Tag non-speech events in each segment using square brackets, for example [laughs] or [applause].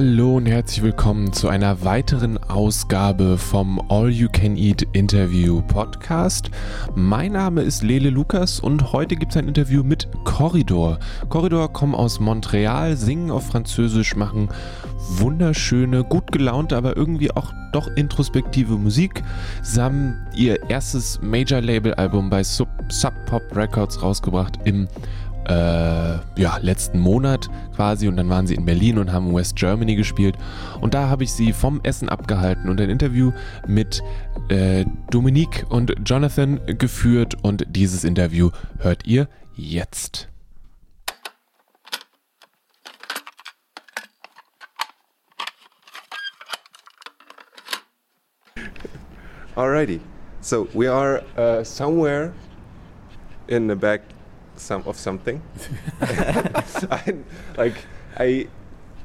Hallo und herzlich willkommen zu einer weiteren Ausgabe vom All You Can Eat Interview Podcast. Mein Name ist Lele Lukas und heute gibt es ein Interview mit Corridor. Corridor kommen aus Montreal, singen auf Französisch, machen wunderschöne, gut gelaunte, aber irgendwie auch doch introspektive Musik. Sie haben ihr erstes Major-Label-Album bei Sub, Sub Pop Records rausgebracht im äh, ja, letzten Monat quasi. Und dann waren sie in Berlin und haben West Germany gespielt. Und da habe ich sie vom Essen abgehalten und ein Interview mit äh, Dominique und Jonathan geführt. Und dieses Interview hört ihr jetzt. Alrighty, so we are uh, somewhere in the back some of something. [laughs] I, like I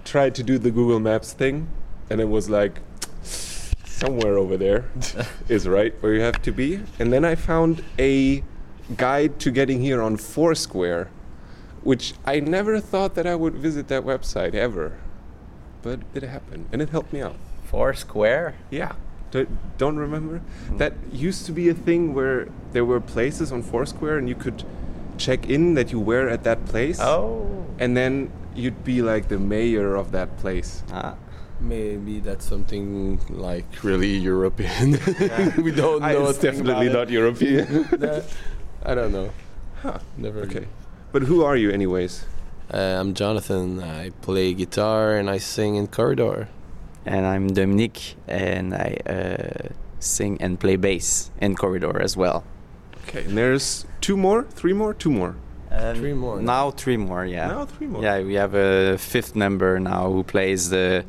tried to do the Google Maps thing, and it was like somewhere over there [laughs] is right where you have to be. And then I found a guide to getting here on Foursquare, which I never thought that I would visit that website ever, but it happened, and it helped me out. Foursquare? Yeah. Do- Don't remember? That used to be a thing where there were places on Foursquare and you could check in that you were at that place. Oh. And then you'd be like the mayor of that place. Ah. Maybe that's something like really European. [laughs] we don't I- know. it's definitely about not European. [laughs] That- I don't know. Huh. Never. okay. But who are you, anyways? Uh, I'm Jonathan. I play guitar and I sing in corridor. And I'm Dominique, and I uh, sing and play bass in Corridor as well. Okay. And there's two more, three more, two more. Um, Three more. Now three more, yeah. Now three more. Yeah, we have a fifth member now who plays the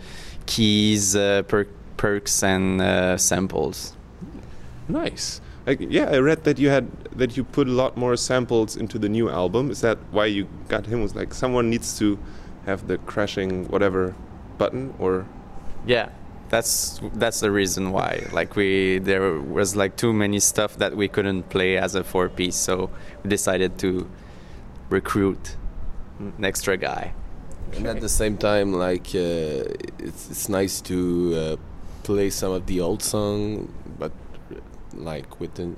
keys, uh, per- perks, and uh, samples. Nice. Like, yeah, I read that you had that you put a lot more samples into the new album. Is that why you got him? Was like someone needs to have the crashing whatever button or Yeah, that's that's the reason why. Like we there was like too many stuff that we couldn't play as a four piece, so we decided to recruit an extra guy. And at the same time, like uh, it's it's nice to uh, play some of the old song, but like with the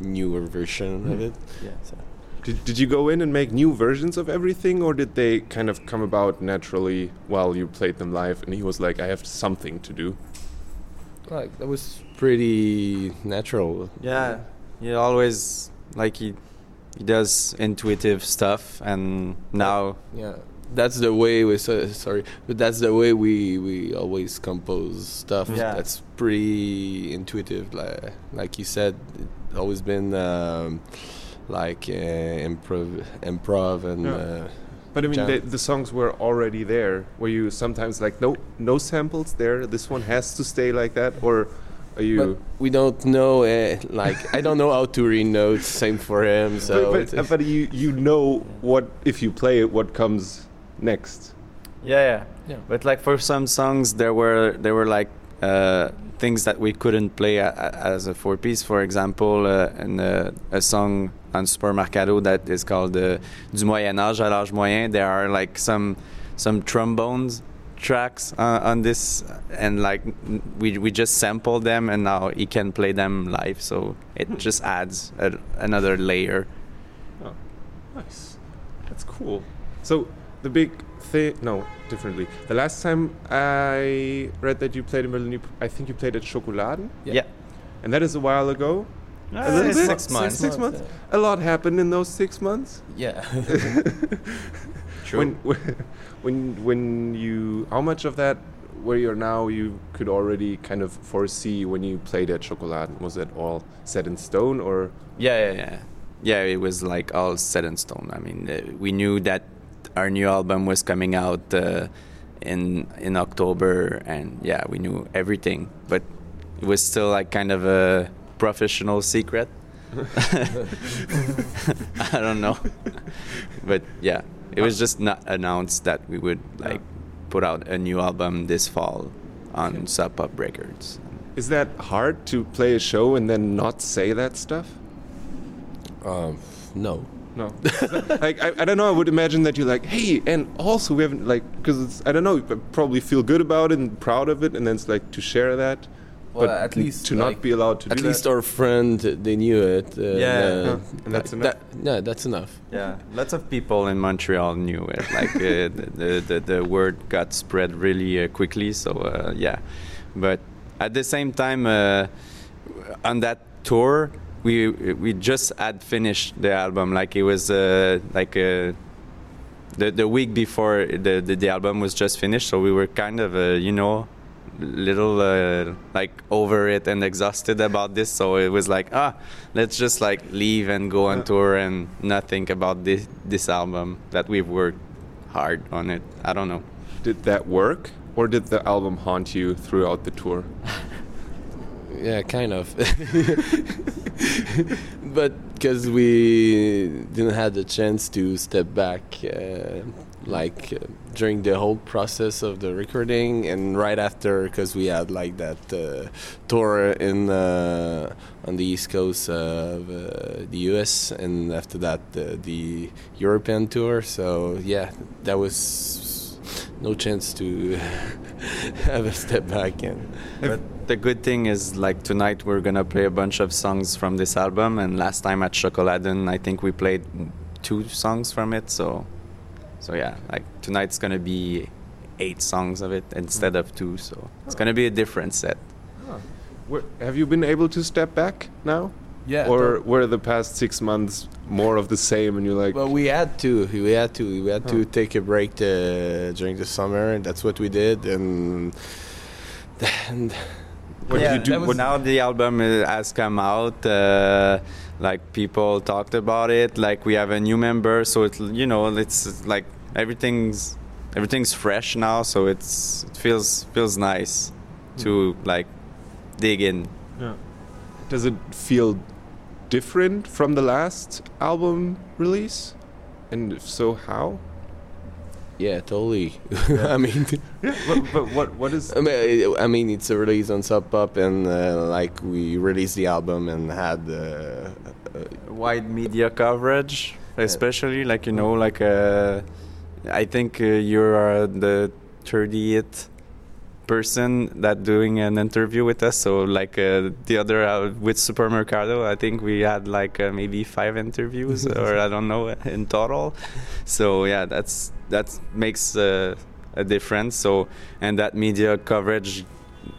newer version of it. Yeah. So, Did, did you go in and make new versions of everything, or did they kind of come about naturally while you played them live? And he was like, "I have something to do." like that was pretty natural. Yeah, he always like he he does intuitive stuff, and now Yeah, that's the way we. So, sorry, but that's the way we we always compose stuff. Yeah. That's pretty intuitive. Like like you said, it's always been um, like uh, improv, improv, and Yeah. uh, But I mean, the, the songs were already there. Were you sometimes like, "No, no samples there. This one has to stay like that," or are you? but we don't know. Uh, like I don't know how to read notes. Same for him. So but, but, but you you know what if you play it, what comes next. yeah, yeah, Yeah. But like for some songs, there were there were like uh, things that we couldn't play a, a- as a four piece. For example, uh, in uh, a song on Supermercado that is called uh, Du Moyen Âge à l'âge moyen. There are like some some trombones tracks uh, on this, and like we we just sample them, and now he can play them live. So it just adds a, another layer. Oh, nice. That's cool. So the big thing, no, differently. The last time I read that you played in Berlin, you, I think you played at Schokoladen, Yeah. yeah. and that is a while ago. A little bit. six months. Six months. A lot happened in those six months. yeah. [laughs] True. When, when, when you, how much of that, where you're now, you could already kind of foresee when you played at Schokoladen? Was it all set in stone, or Yeah, yeah, yeah. Yeah, it was like all set in stone. I mean, uh, we knew that our new album was coming out uh, in in October, and yeah, we knew everything. But it was still like kind of a professional secret. [laughs] I don't know, but yeah, it was just not announced that we would like put out a new album this fall on Sub Pop Records. is that hard to play a show and then not say that stuff? Um, no. No, [laughs] like I, I don't know. I would imagine that you're like, hey, and also we haven't like because it's I don't know. You probably feel good about it and proud of it, and then it's like to share that. Well, but at least, to like, not be allowed to At do least that. our friend, they knew it. Uh, Yeah. uh, and that's enough. That, yeah, that's enough. Yeah, lots of people in Montreal knew it. Like uh, [laughs] the, the the word got spread really uh, quickly. So uh, yeah, but at the same time, uh, on that tour, we we just had finished the album. Like it was uh, like uh, the the week before the, the the album was just finished. So we were kind of uh, you know little uh, like over it and exhausted about this so it was like ah let's just like leave and go on Yeah. tour and not think about this this album that we've worked hard on it i don't know Did that work, or did the album haunt you throughout the tour? [laughs] Yeah, kind of. [laughs] but because we didn't have the chance to step back, uh, like uh, during the whole process of the recording, and right after, because we had like that uh, tour in uh, on the east coast of uh, the U.S., and after that uh, the European tour. So yeah, that was no chance to [laughs] have a step back and. but the good thing is like tonight we're gonna play a bunch of songs from this album and last time at Schokoladen i think we played two songs from it so so yeah like tonight's gonna be eight songs of it instead of two so it's gonna be a different set Where, have you been able to step back now, Yeah. or were the past six months more of the same, and you're like, Well, we had to. We had to. We had Huh. to take a break uh, during the summer, and that's what we did. And, and what yeah, did you do? What, now the album uh, has come out. Uh, like people talked about it. Like we have a new member, so it's you know it's like everything's everything's fresh now. So it's it feels feels nice to hmm. like dig in. yeah does it feel different from the last album release? And if so, how? Yeah, totally. [laughs] I mean, but, but what what is? [laughs] I mean, I mean, it's a release on Sub Pop, and uh, like we released the album and had. Uh, uh, Wide media coverage, especially like you know like uh, I think uh, you are the 30th person that doing an interview with us. So like uh, the other uh, with Supermercado, I think we had like uh, maybe five interviews [laughs] or I don't know in total. So yeah, that's that makes uh, a difference. So and that media coverage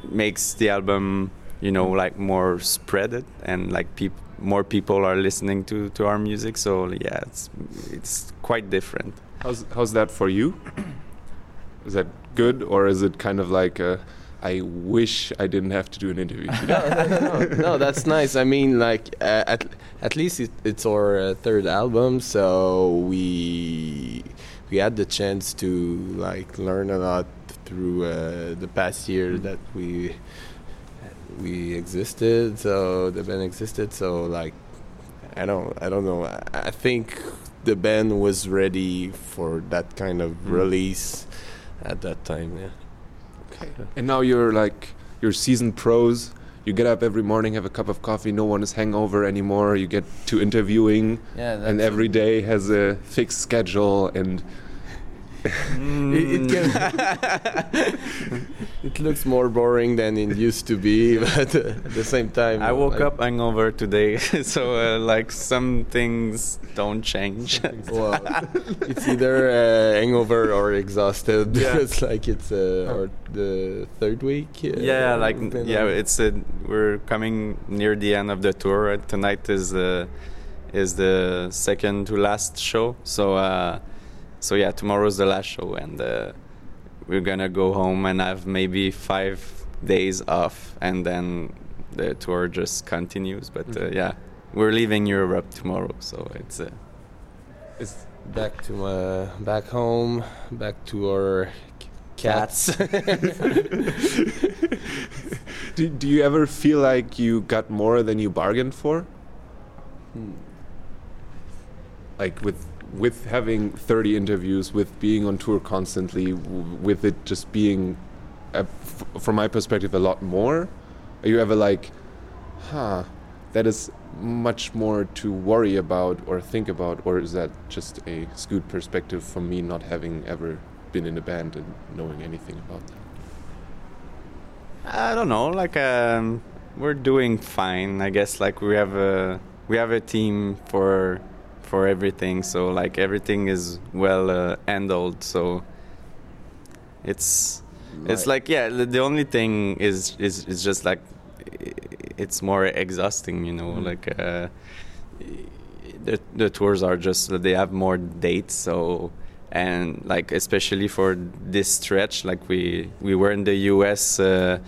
makes the album you know like more spreaded and like peop- more people are listening to to our music. So yeah, it's it's quite different. How's how's that for you? Is that good, or is it kind of like a, I wish I didn't have to do an interview today? [laughs] no, no, no, no, that's nice. I mean, like uh, at at least it, it's our uh, third album, so we we had the chance to like learn a lot through uh, the past year that we we existed. So the band existed. So like, I don't I don't know. I, I think the band was ready for that kind of Mm. release at that time. Yeah. Okay. And now you're like you're seasoned pros. You get up every morning, have a cup of coffee. No one is hangover anymore. You get to interviewing, Yeah, and every day has a fixed schedule. And [laughs] mm. [laughs] It, it, can [laughs] it looks more boring than it used to be, [laughs] but uh, at the same time, I woke like, up hungover today, [laughs] so uh, like some things don't change. Well, [laughs] it's either uh, hangover or exhausted Yeah. because like it's uh, or the third week. Uh, yeah, like we've been yeah, on. it's uh, we're coming near the end of the tour. Tonight is uh, is the second to last show. So uh, so yeah, tomorrow's the last show, and uh, we're gonna go home and have maybe five days off, and then the tour just continues. But uh, Mhm. yeah, we're leaving Europe tomorrow, so it's. Uh, it's back to my back home, back to our cats. [laughs] do, do you ever feel like you got more than you bargained for? Hmm. Like with with having 30 interviews, with being on tour constantly, with it just being, from my perspective, a lot more. Are you ever like, huh? that is much more to worry about or think about, or is that just a skewed perspective from me not having ever been in a band and knowing anything about that? I don't know. Like um, we're doing fine, I guess. Like we have a we have a team for for everything, so like everything is well uh, handled. So it's it's like yeah. The, the only thing is is is just like it's more exhausting, you know. Mm. Like uh, the the tours are just they have more dates, so and like especially for this stretch like we we were in the US uh,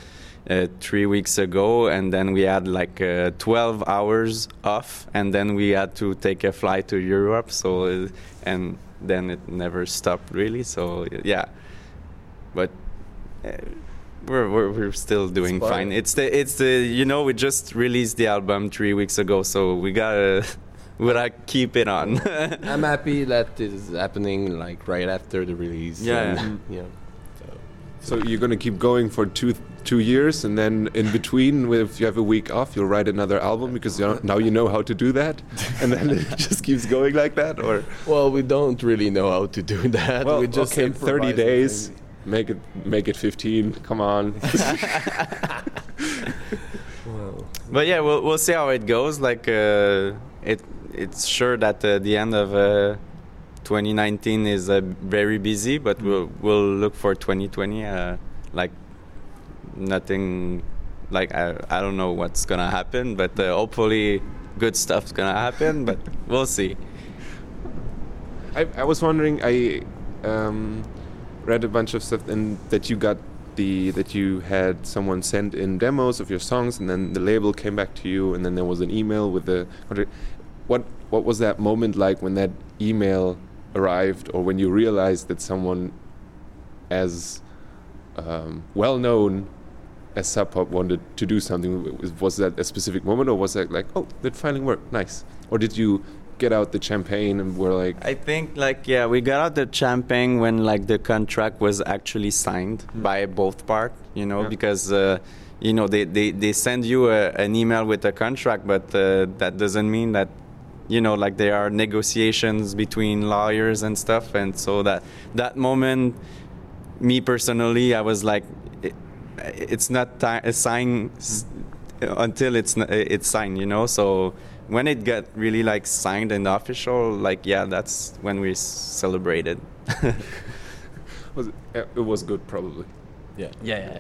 uh, three weeks ago and then we had like uh, 12 hours off and then we had to take a flight to Europe so uh, and then it never stopped really so yeah but uh, we're, we're we're still doing It's fine fine. it's the it's the you know we just released the album three weeks ago so we gotta [laughs] we gotta keep it on [laughs] I'm happy that it is happening like right after the release. Yeah, and, you know, so. So you're gonna keep going for two two years, and then in between, if you have a week off, you'll write another album because you now you know how to do that, and then it [laughs] just keeps going like that, or Well, we don't really know how to do that. well, we just okay, 30 days, maybe- make it make it 15. Come on. [laughs] Well, But yeah, we'll we'll see how it goes. Like uh, it, it's sure that uh, the end of uh, 2019 is uh, very busy, but we'll we'll look for 2020. Uh, like nothing, like I I don't know what's gonna happen, but uh, hopefully good stuff's gonna happen. But [laughs] we'll see. I, I was wondering. I um, read a bunch of stuff, and that you got the that you had someone send in demos of your songs, and then the label came back to you, and then there was an email with the contract. What what was that moment like when that email arrived, or when you realized that someone as um, well known as Sub Pop wanted to do something? Was- Was that a specific moment, or was that like, oh, that finally worked, nice? Or did you get out the champagne and were like, I think like yeah, we got out the champagne when like the contract was actually signed by both part, you know, Yeah. because uh, you know they, they, they send you a, an email with a contract, but uh, that doesn't mean that you know like there are negotiations between lawyers and stuff, and so that that moment, me personally, I was like, it's not ti a sign until it's it's signed, you know, so when it got really like signed and official, like yeah, that's when we celebrated. [laughs] was it, it was good probably. yeah. Yeah, yeah.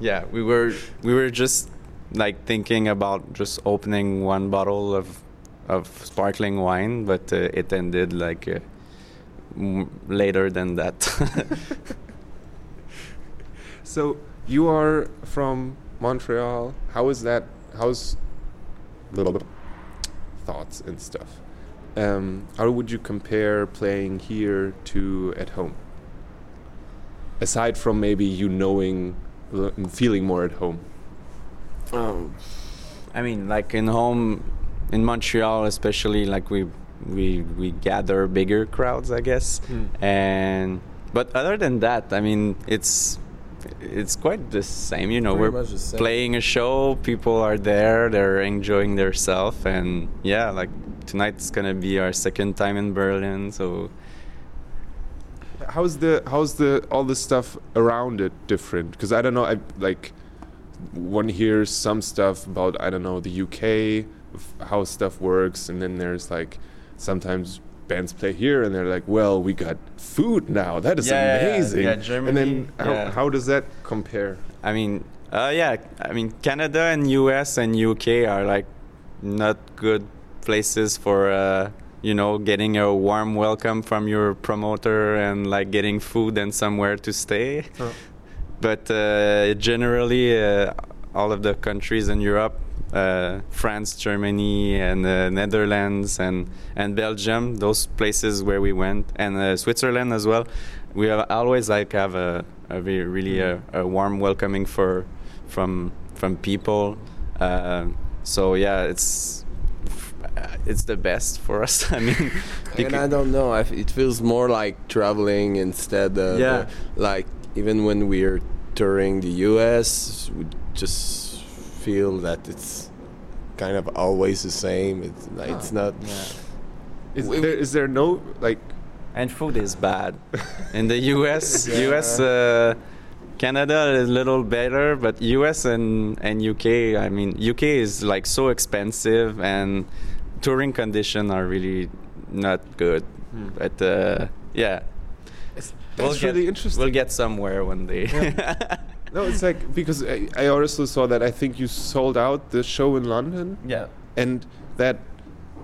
yeah, we were we were just like thinking about just opening one bottle of of sparkling wine, but uh, it ended like uh, m- later than that. [laughs] So you are from Montreal. How is that? How's little bit thoughts and stuff? Um, how would you compare playing here to at home? Aside from maybe you knowing feeling more at home. Um, I mean, like in home, in Montreal especially, like we we we gather bigger crowds, I guess. And but other than that, I mean, it's it's quite the same. You know, Pretty we're much the same. playing a show. People are there. They're enjoying themselves, and yeah, like tonight's gonna be our second time in Berlin. So How's the how's the all the stuff around it different? Because I don't know. I like one hears some stuff about I don't know the UK how stuff works, and then there's like sometimes bands play here and they're like, well, we got food now. That is Yeah, yeah, yeah. amazing. And then how, how does that compare? I mean, uh, yeah, I mean, Canada and US and UK are like not good places for, uh, you know, getting a warm welcome from your promoter and like getting food and somewhere to stay. Huh. [laughs] But uh, generally, uh, all of the countries in Europe, uh, France, Germany, and uh, Netherlands, and and Belgium, those places where we went, and uh, Switzerland as well, we always like have a, a very, really a, a warm welcoming for from from people. Uh, so yeah, it's it's the best for us. [laughs] I mean, and I don't know. I f it feels more like traveling instead of Yeah. uh, like even when we're touring the U.S., we just feel that it's kind of always the same. It's like, it's not. Yeah. Is We- there is there no like And food is bad. [laughs] In the US, US, uh, Canada is a little better, but US and, and UK, I mean, UK is like so expensive and touring conditions are really not good. Hmm. But uh, yeah, that's We'll really get- interesting. we'll get somewhere one day. [laughs] no, it's like because I, I also saw that I think you sold out the show in London, yeah. and that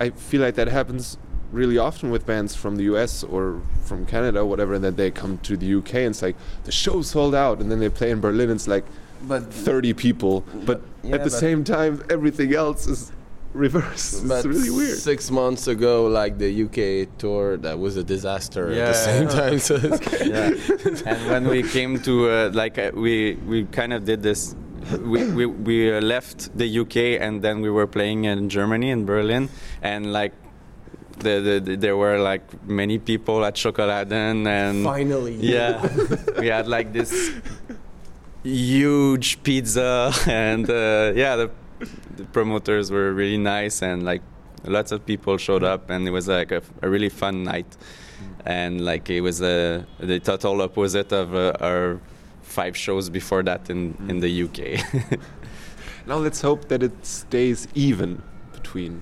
I feel like that happens really often with bands from the US or from Canada, or whatever, and then they come to the UK and it's like the show's sold out, and then they play in Berlin, and it's like But 30 people, but Yeah, at the but- same time, everything else is reversed. But it's really weird. Six months ago, like the UK tour, that was a disaster at the same time. So it's- yeah. and when we came to uh, like uh, we we kind of did this we we, we uh, left the UK and then we were playing in Germany in Berlin and like the, the, the there were like many people at Schokoladen and finally, yeah we had like this huge pizza [laughs] and uh, yeah the, [laughs] the promoters were really nice and like lots of people showed up and it was like a, a really fun night and like it was uh, the total opposite of uh, our five shows before that in, in the UK. [laughs] Now let's hope that it stays even between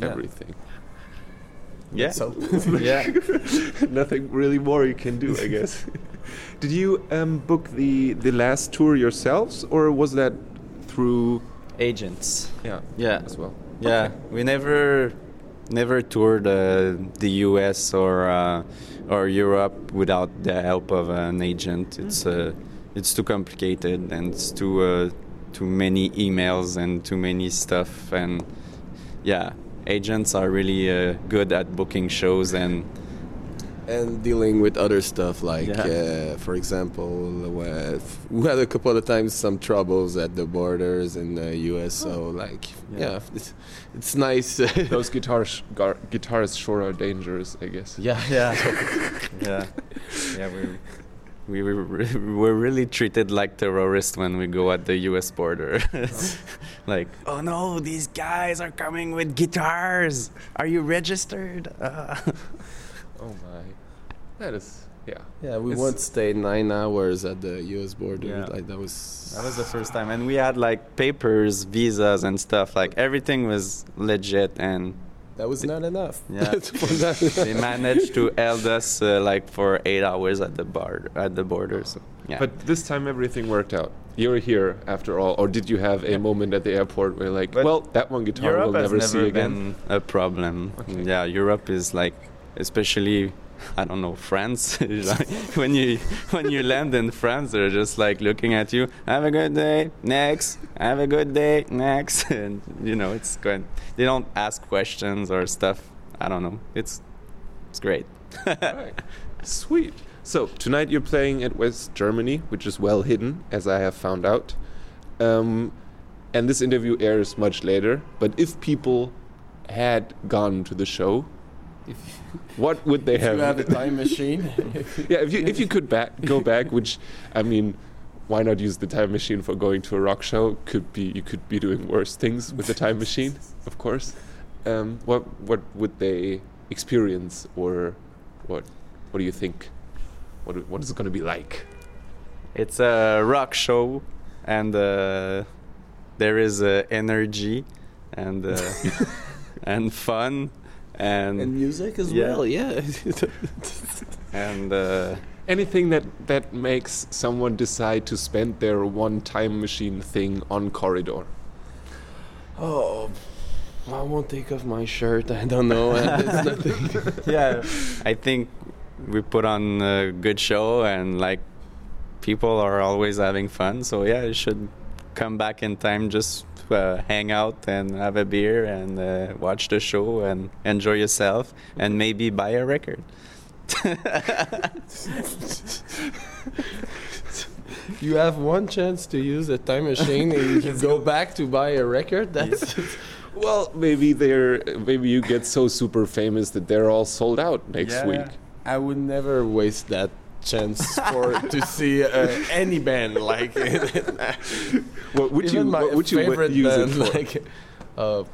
Yeah. everything. yeah. So [laughs] yeah. Nothing really more you can do, I guess. Did you um, book the the last tour yourselves, or was that through? Agents. Yeah, Yeah. as well. Yeah, we never never toured uh, the US or uh, or Europe without the help of an agent. It's uh, it's too complicated and it's too uh, too many emails and too many stuff and yeah, agents are really uh, good at booking shows and and dealing with other stuff like, Yeah. uh, for example, uh, we had a couple of times some troubles at the borders in the U.S. So like, Yeah. yeah, it's, it's nice. [laughs] Those guitars, gar, guitarists sure are dangerous, I guess. yeah, yeah, [laughs] yeah, yeah. We we were, re- [laughs] we're really treated like terrorists when we go at the U.S. border. like, oh no, these guys are coming with guitars. Are you registered? Uh. Oh my, that is yeah. Yeah, we It's- once stayed nine hours at the U.S. border. Yeah. Like that was. That was the first time, and we had like papers, visas, and stuff. Like everything was legit, and That was not enough. Yeah. [laughs] They managed to held us uh, like for eight hours at the bar at the border. So yeah. But this time everything worked out. You're here after all, or did you have a moment at the airport where like, But well, that one guitar Europe we'll has never, never see again? a problem. Okay. Yeah, Europe is like, especially, I don't know, France. [laughs] when you when you land in France, they're just like looking at you. Have a good day. Next. Have a good day. Next. [laughs] And you know, it's good. They don't ask questions or stuff. I don't know. It's it's great. [laughs] Right. Sweet. So tonight you're playing at West Germany, which is well hidden, as I have found out. Um, and this interview airs much later. But if people had gone to the show, what would they If have? you have a time machine. [laughs] yeah, if you if you could back go back, which I mean, why not use the time machine for going to a rock show? Could be you could be doing worse things with the time machine, of course. Um, what what would they experience, or what what do you think? What what is it going to be like? It's a rock show, and uh, there is uh, energy and uh, [laughs] and fun and and music as Yeah. well, yeah. [laughs] and uh, Anything that that makes someone decide to spend their one time machine thing on corridor. oh, I won't take off my shirt. I don't know. [laughs] Yeah, I think we put on a good show and like people are always having fun. So yeah, you should come back in time just uh, hang out and have a beer and uh, watch the show and enjoy yourself and maybe buy a record. [laughs] You have one chance to use a time machine, and you go back to buy a record. That's Well, maybe they're maybe you get so super famous that they're all sold out next Yeah, week. yeah. I would never waste that chance for to see uh, any band like [laughs] What would even you my what would you favorite use band it for? like Uh,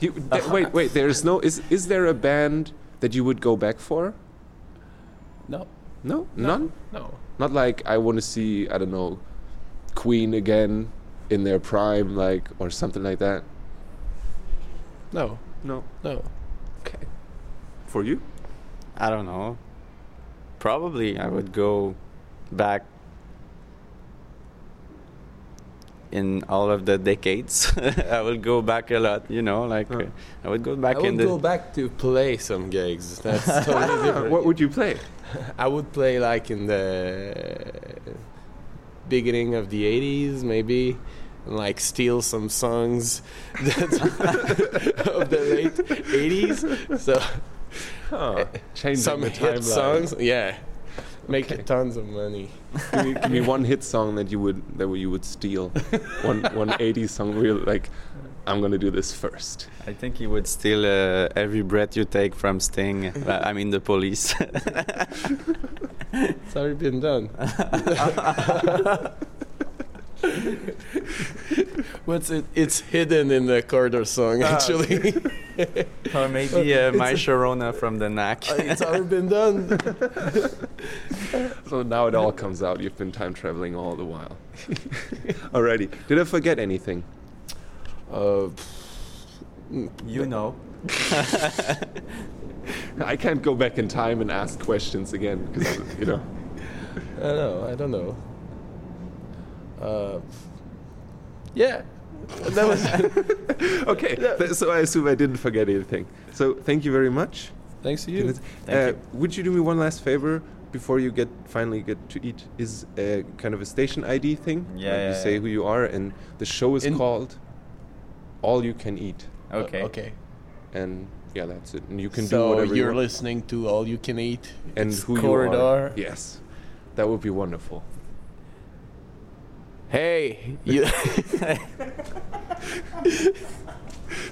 You, th- wait, wait. There's no. Is is there a band that you would go back for? no, No, none. no. Not like I want to see. I don't know, Queen again in their prime, like or something like that. No, No. no. Okay. For you? I don't know. Probably I would go back in all of the decades. [laughs] I would go back a lot, you know, like Huh. uh, I would go back I in would the go back to play some gigs. [laughs] That's totally different. what would you play? [laughs] I would play like in the beginning of the 80s, maybe, and like steal some songs of the late 80s. So Huh. Changing some the hit timeline. songs, yeah, make Okay. tons of money. give, me, give me one hit song that you would that you would steal. one [laughs] one 80s song real like I'm gonna do this first. I think he would steal uh, every breath you take from Sting. Uh, I mean the police. [laughs] It's already been done. [laughs] What's it? It's hidden in the corridor song, actually. [laughs] or maybe uh, My Sharona from the Knack. it's already been done. [laughs] So now it all comes out. You've been time traveling all the while. [laughs] Alrighty. Did I forget anything? Uh, you know. I can't go back in time and ask questions again because you know. I don't know. I don't know. Uh, yeah, that was. [laughs] [laughs] Okay. th- so I assume I didn't forget anything. So thank you very much. Thanks to you. Uh, would you do me one last favor before you get finally get to eat? Is a kind of a station ID thing. Yeah, yeah, you say yeah. who you are, and the show is In- called All You Can Eat, Okay. Uh, okay. and yeah, that's it. And you can so do whatever you you're want. listening to all you can eat and It's who corridor. you are. Yes, that would be wonderful. Hey, you. [laughs]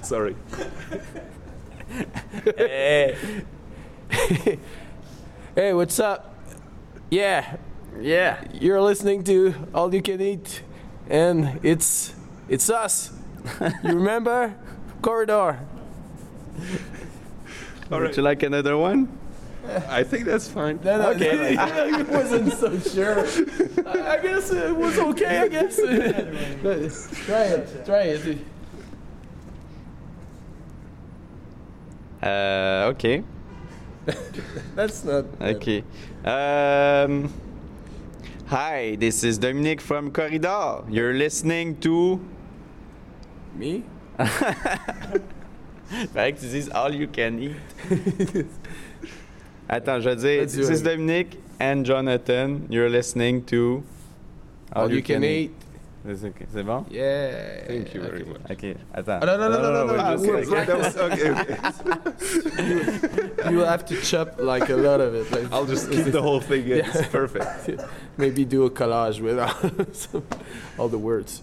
Sorry. Hey. hey, what's up? Yeah, Yeah. you're listening to all you can eat, and it's it's us. [laughs] you remember? Corridor. All Uh, Would you like another one? [laughs] I think that's fine. No, no, Okay. [laughs] I wasn't so sure. I, I guess it was okay. I guess. [laughs] try it. Try it. Uh, okay. That's not. Okay. Um, hi, this is Dominic from Corridor. You're listening to. Me? Fait this is all you can eat. Attends, je vais dire. This is it. Dominic and Jonathan. You're listening to. All, you can, eat. C'est okay. C'est bon? Yeah. Thank you very Okay. much. Ok, attends. Ah, no, no, no, no, no, no, we're no, just we're- gonna- That was- [laughs] okay, okay. [laughs] You will have to chop like a lot of it. Like, I'll just keep the whole thing. in. It's perfect. [laughs] maybe do a collage with all, some- all the words.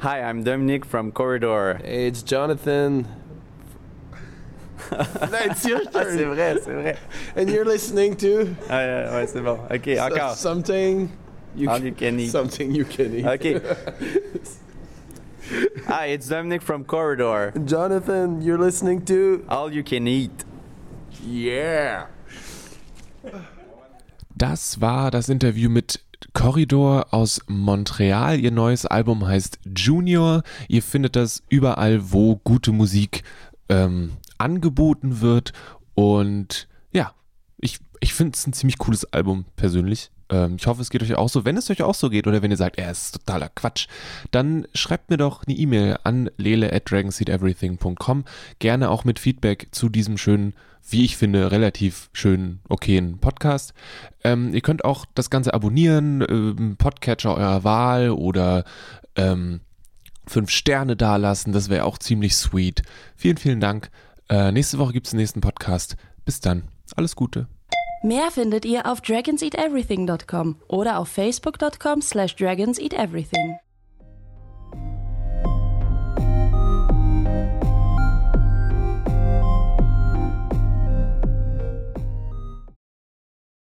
Hi, I'm Dominic from Corridor. Hey, it's Jonathan. It's your [laughs] Ah, c'est turn. vrai, c'est vrai. And you're listening to Ah, ouais, ouais, c'est bon. Ok, so- encore. something you All can, you can eat. something you can eat. Ok. [laughs] Hi, it's Dominic from Corridor. Jonathan, you're listening to All you can eat. Yeah. Das war das Interview mit Corridor aus Montreal. Ihr neues Album heißt Junior. Ihr findet das überall, wo gute Musik ähm, angeboten wird. Und ja, ich, ich finde es ein ziemlich cooles Album persönlich. Ähm, ich hoffe, es geht euch auch so. Wenn es euch auch so geht oder wenn ihr sagt, er ist totaler Quatsch, dann schreibt mir doch eine E-Mail an lele at dragonseedeverything.com. Gerne auch mit Feedback zu diesem schönen, wie ich finde, relativ schönen, okayen Podcast. Ähm, ihr könnt auch das Ganze abonnieren, ähm, Podcatcher eurer Wahl oder ähm, fünf Sterne dalassen. Das wäre auch ziemlich sweet. Vielen, vielen Dank. Äh, nächste Woche gibt es den nächsten Podcast. Bis dann. Alles Gute. Mehr findet ihr auf dragonseateverything.com oder auf facebook.com slash dragonseateverything.